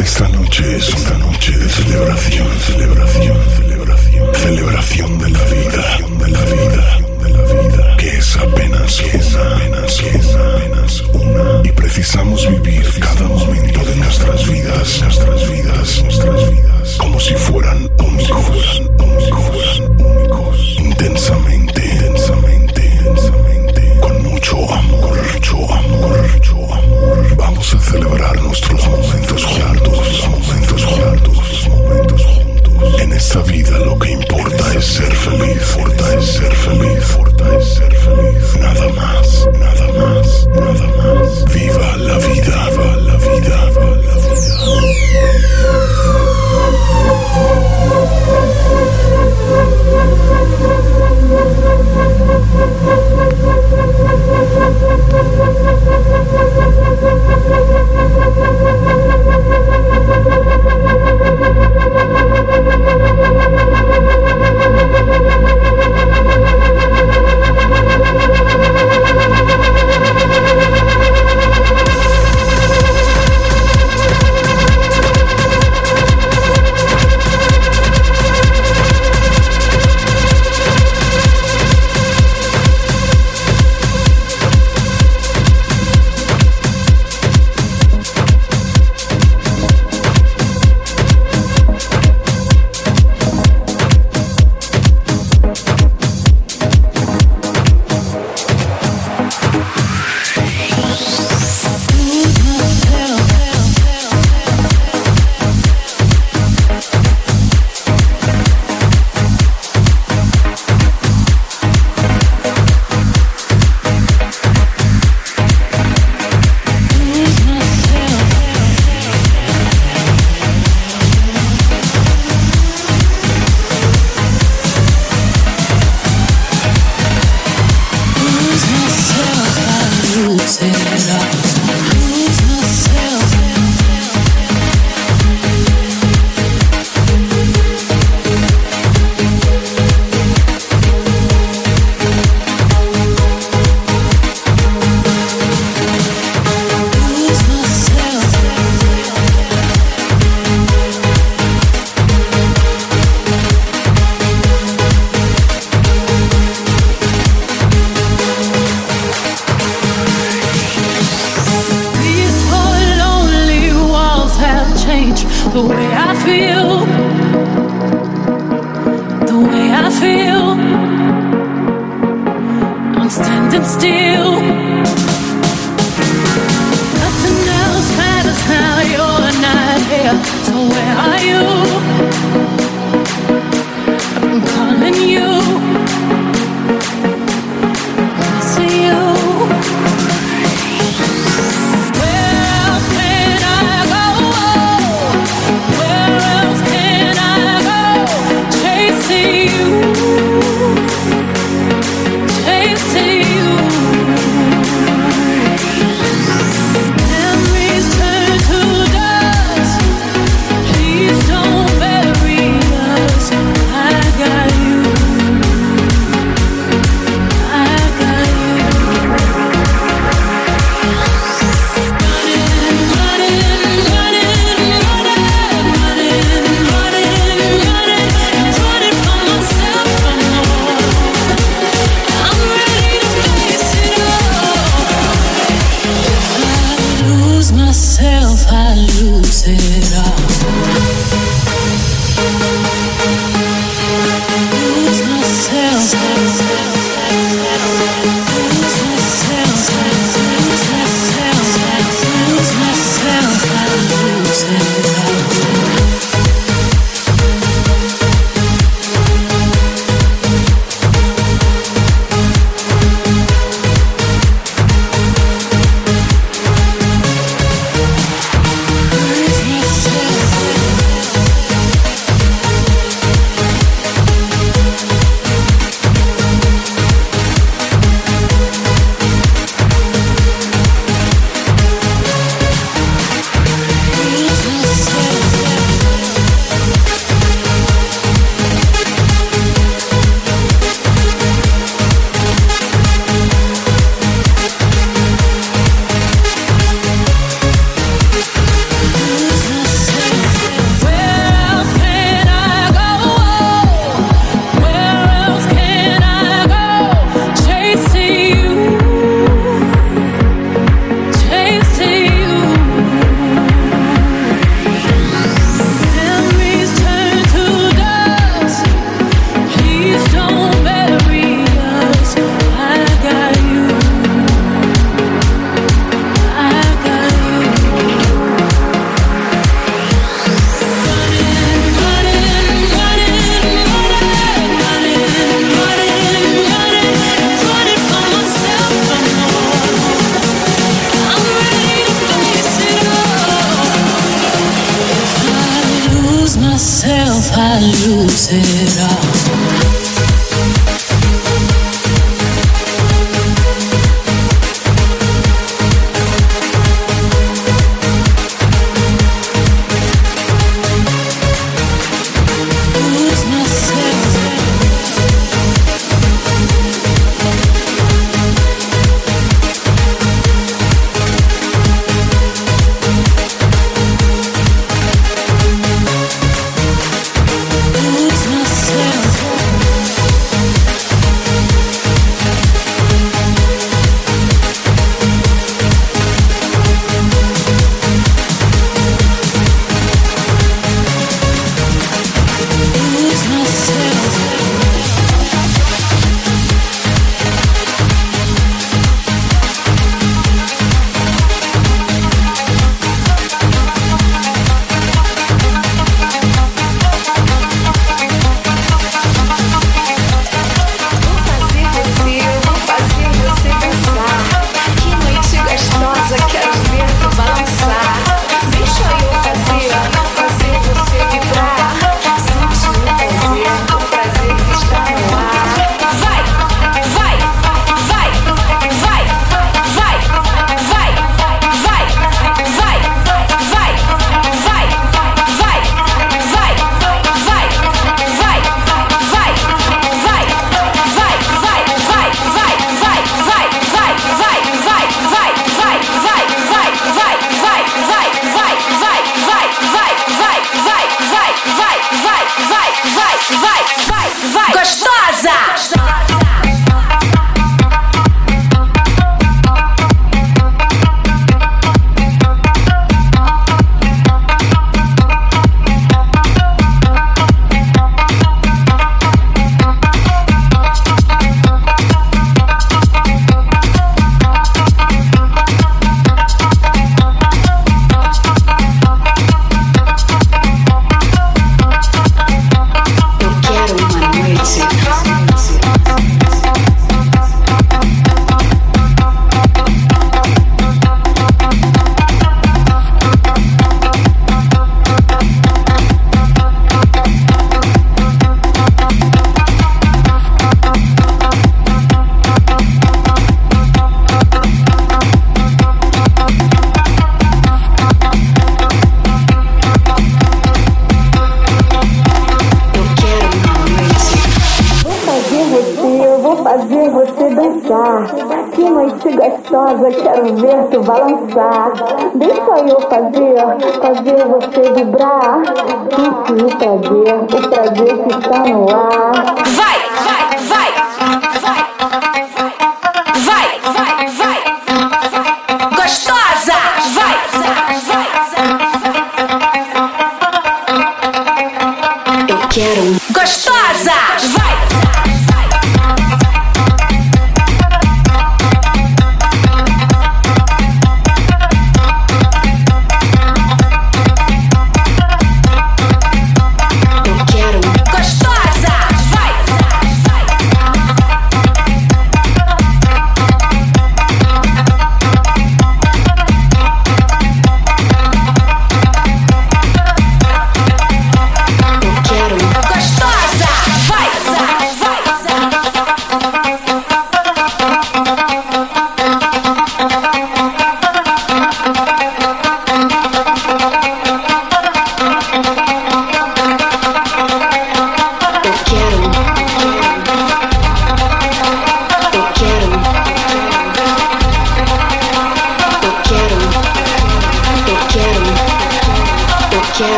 Esta noche es una noche de celebración, celebración, celebración, celebración de la vida, de la vida, de la vida, que es apenas apenas una, apenas una, y precisamos vivir cada momento de nuestras vidas, nuestras vidas, nuestras vidas, como si fueran únicos, únicos, únicos, intensamente, intensamente, intensamente, con mucho amor, mucho amor. Vamos a celebrar nuestros momentos juntos, momentos juntos, momentos juntos. En esta vida lo que importa es ser feliz, importa es ser feliz, importa es ser feliz. Nada más, nada más, nada más. Viva la vida, viva la vida, viva la vida. 살려주세요.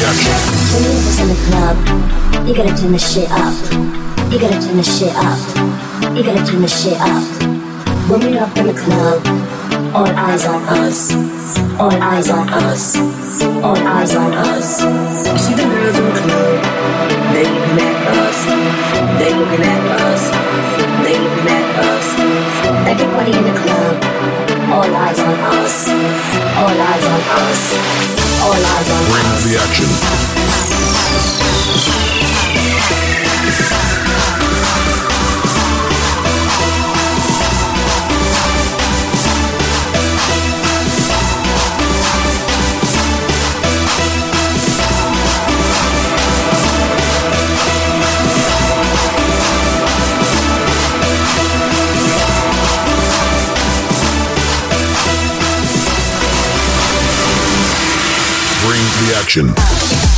You was in the club, you gotta turn the shit up. You gotta turn the shit up. You gotta turn the shit up. When we're up in the club, all eyes on us. All eyes on us. All eyes on us. See the girls in the club, they looking at us. They looking at us. Everybody in the club, all eyes on us. All eyes on us. All eyes on Ring us. reaction. Ring Selection.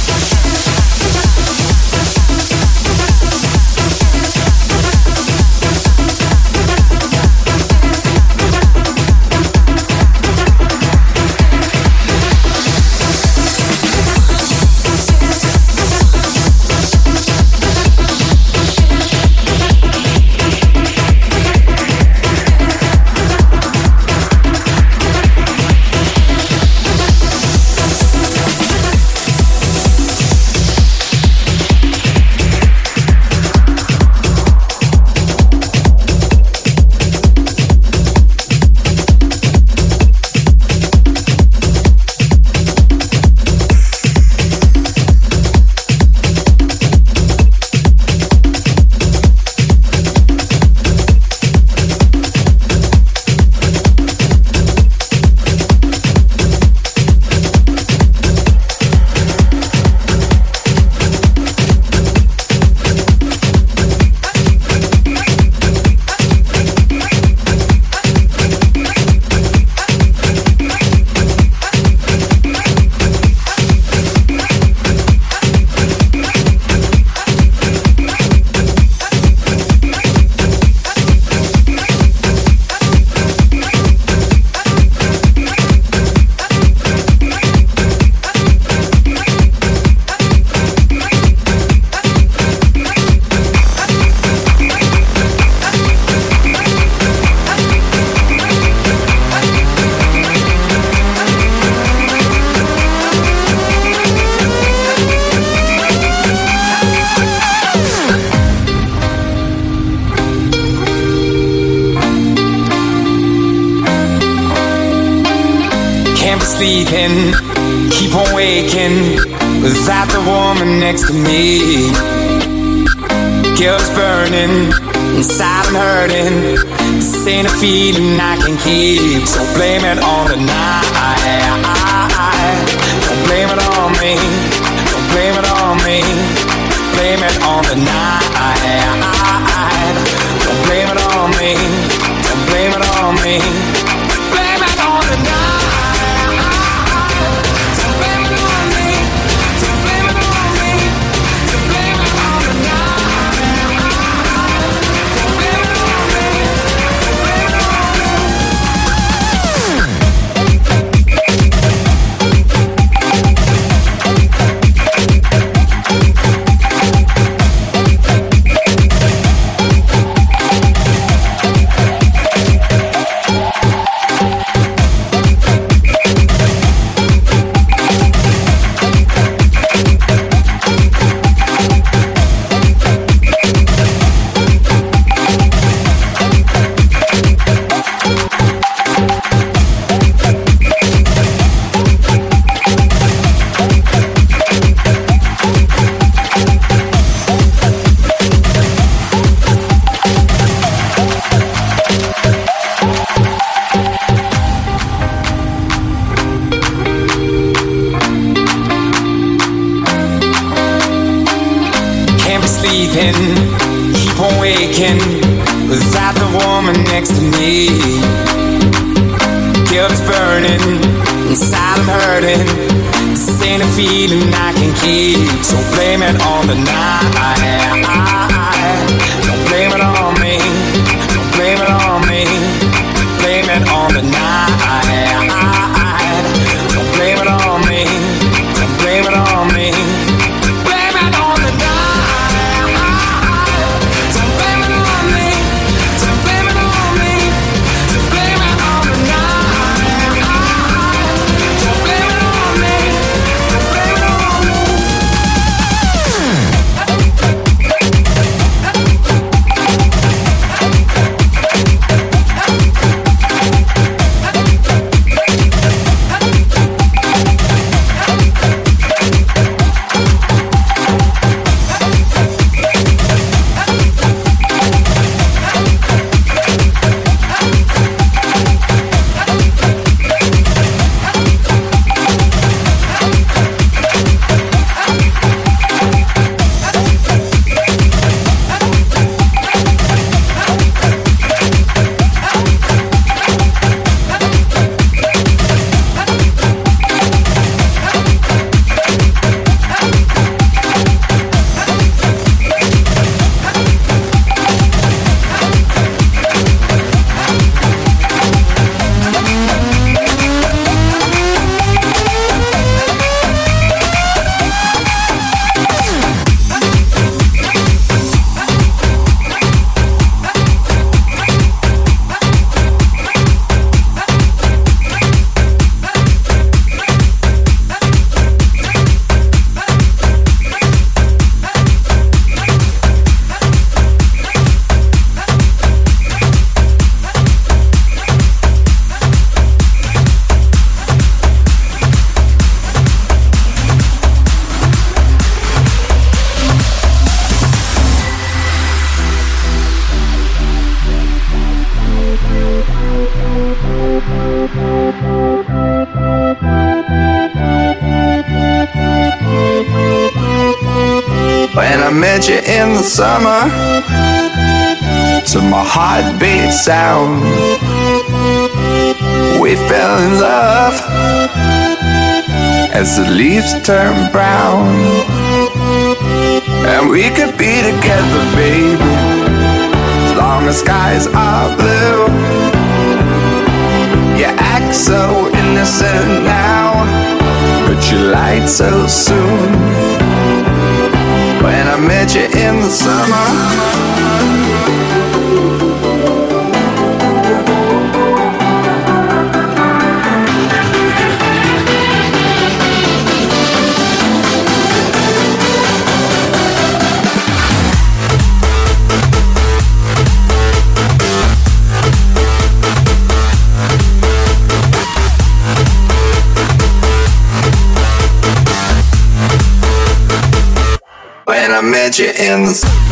get you in the.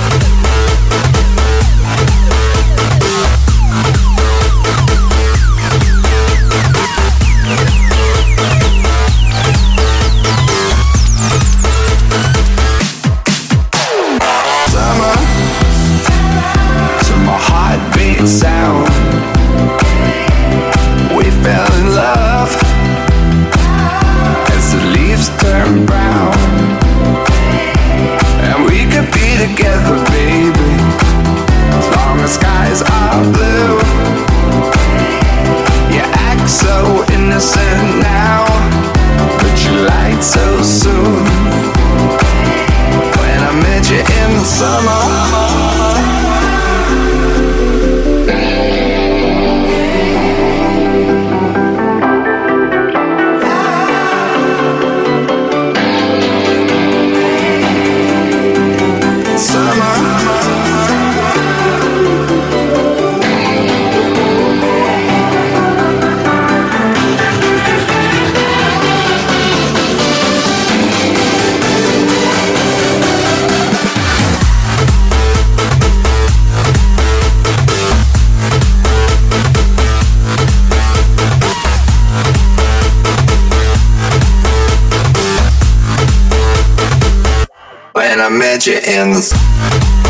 When I met you in the.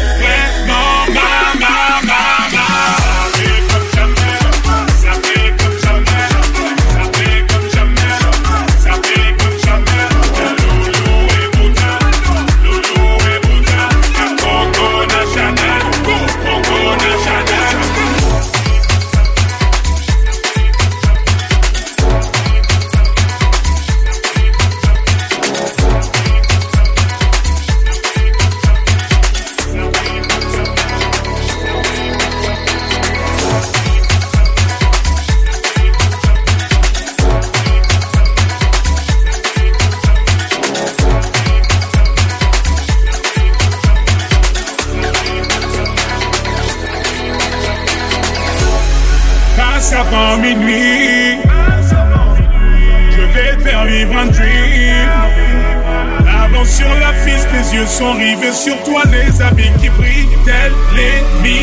sur toi les habits qui brillent, tels les miens.